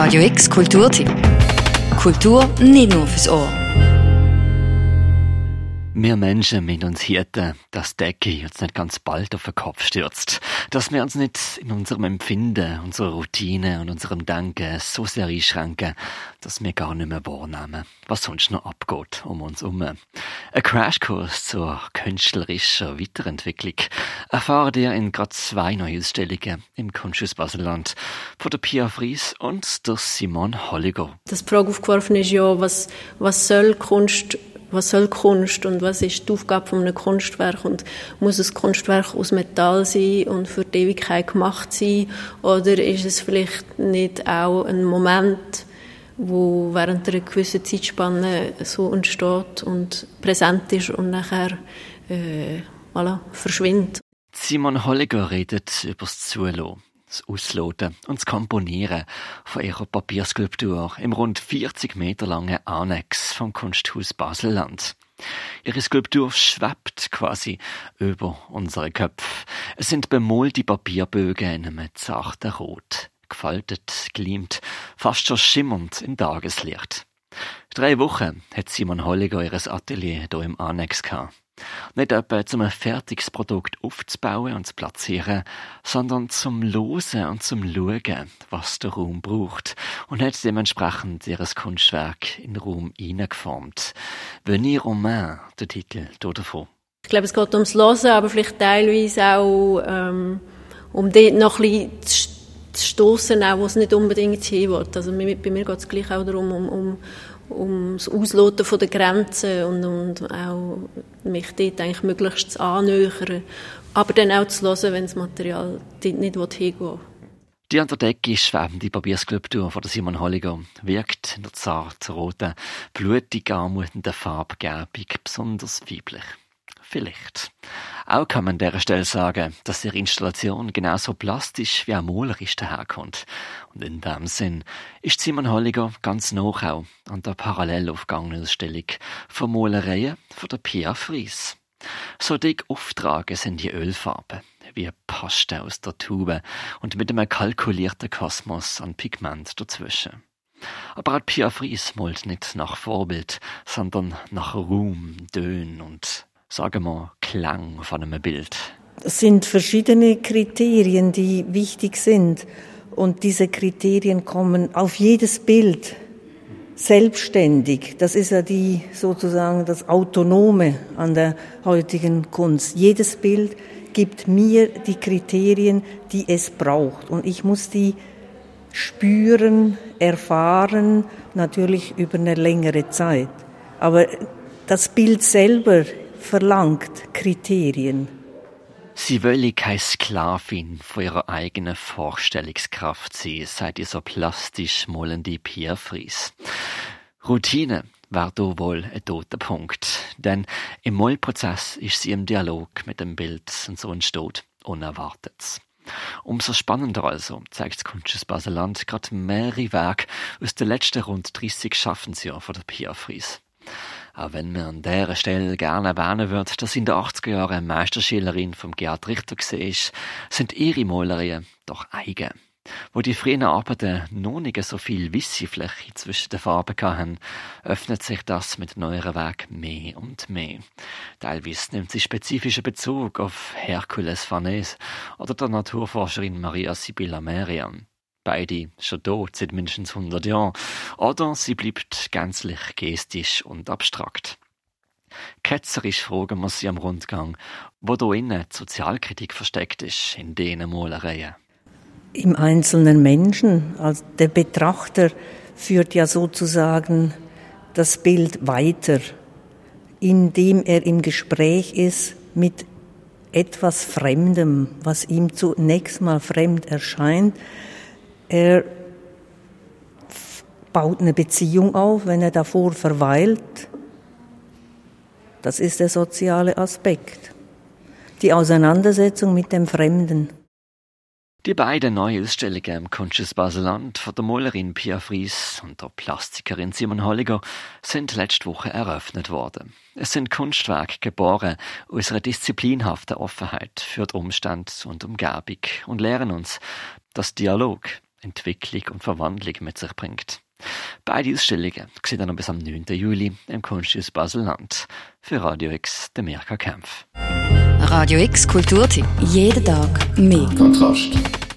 Radio X Kulturtipp. Kultur nicht nur fürs Ohr. Wir Menschen müssen uns hüten, dass die Decke uns nicht ganz bald auf den Kopf stürzt. Dass wir uns nicht in unserem Empfinden, unserer Routine und unserem Denken so sehr einschränken, dass wir gar nicht mehr wahrnehmen, was sonst noch abgeht um uns herum. Ein Crashkurs zur künstlerischen Weiterentwicklung erfahren ihr in gerade zwei Neuausstellungen im Kunsthaus Baselland von der Pia Fries und der Simon Holliger. Das Frage aufgeworfen ist ja, was, was soll Kunst was soll Kunst und was ist die Aufgabe von einem Kunstwerk und muss ein Kunstwerk aus Metall sein und für die Ewigkeit gemacht sein oder ist es vielleicht nicht auch ein Moment, wo während einer gewissen Zeitspanne so entsteht und präsent ist und nachher äh, voilà, verschwindet. Simon Holliger redet über das Zulassen das Ausloten und das Komponieren von ihrer Papierskulptur im rund 40 Meter langen Annex vom Kunsthaus Baselland. Ihre Skulptur schwebt quasi über unsere Köpfe. Es sind bemalte Papierbögen in einem zarten Rot, gefaltet, glimmt, fast schon schimmernd im Tageslicht. Drei Wochen hat Simon Holliger ihres Atelier hier im Annex gehabt. Nicht etwa zum ein fertiges Produkt aufzubauen und zu platzieren, sondern zum Losen und zum Schauen, was der Raum braucht und hat dementsprechend ihres Kunstwerk in den Raum hineingeformt. Venir Romain, der Titel davon. Ich glaube, es geht ums Losen, aber vielleicht teilweise auch um, um dort noch ein bisschen zu stoßen, wo es nicht unbedingt hin will. Also bei mir geht es gleich auch darum, um, um ums Ausloten von der Grenzen und, und auch mich dort eigentlich möglichst zu annähern, aber dann auch zu hören, wenn das Material dort nicht hingehen will. Die an der Decke schwebende Papierskulptur von Simon Holliger wirkt in der zart roten, blutig anmutenden Farbgebung besonders weiblich. Vielleicht. Auch kann man an dieser Stelle sagen, dass ihre Installation genauso plastisch wie auch malerisch daherkommt. Und in dem Sinn ist Simon Holliger ganz noch auch an der parallel aufgegangenen Ausstellung von Malereien von der Pia Fries. So dick auftragen sind die Ölfarben, wie Paste aus der Tube und mit einem kalkulierten Kosmos an Pigment dazwischen. Aber auch Pia Fries malt nicht nach Vorbild, sondern nach Ruhm, Dön und sagen wir, Klang von einem Bild? Es sind verschiedene Kriterien, die wichtig sind. Und diese Kriterien kommen auf jedes Bild selbstständig. Das ist ja die, sozusagen das Autonome an der heutigen Kunst. Jedes Bild gibt mir die Kriterien, die es braucht. Und ich muss die spüren, erfahren, natürlich über eine längere Zeit. Aber das Bild selber verlangt Kriterien. Sie wolle keine Sklavin von ihrer eigenen Vorstellungskraft sein, sagt dieser plastisch mollende Pierre Fries. Routine war da wohl ein toter Punkt, denn im Mollprozess ist sie im Dialog mit dem Bild und so entsteht Unerwartetes. Umso spannender also zeigt das Kunsthaus Baseland gerade mehrere Werke aus den letzten rund 30 Schaffensjahren von der Pia Fries. Auch wenn mir an dieser Stelle gerne erwähnen wird, dass in den 80er Jahren Meisterschülerin vom Gerhard Richter war, sind ihre Malerien doch eigen. Wo die frühen Arbeiten noch nicht so viel Wissefläche zwischen den Farben hatten, öffnet sich das mit neueren Weg mehr und mehr. Teilweise nimmt sie spezifischen Bezug auf Herkules Farnese oder der Naturforscherin Maria Sibylla Merian beide schon tot seit mindestens 100 Jahren, oder sie bleibt gänzlich gestisch und abstrakt. Ketzerisch fragen wir sie am Rundgang, wo da innen die Sozialkritik versteckt ist in diesen Malereien. Im einzelnen Menschen, also der Betrachter führt ja sozusagen das Bild weiter, indem er im Gespräch ist mit etwas Fremdem, was ihm zunächst mal fremd erscheint, er baut eine Beziehung auf, wenn er davor verweilt. Das ist der soziale Aspekt. Die Auseinandersetzung mit dem Fremden. Die beiden Neuausstellungen im Kunsthaus Baseland von der Malerin Pia Fries und der Plastikerin Simon Holliger sind letzte Woche eröffnet worden. Es sind Kunstwerke geboren aus einer disziplinhaften Offenheit für die Umstände und Umgebung und lehren uns, dass Dialog Entwicklung und Verwandlung mit sich bringt. Beide Ausstellungen sehen dann bis am 9. Juli im Kunsthaus Basel-Land. Für Radio X, der Mirka Kempf. Radio X Kulturtipp. Jeden Tag mehr. Kontrast.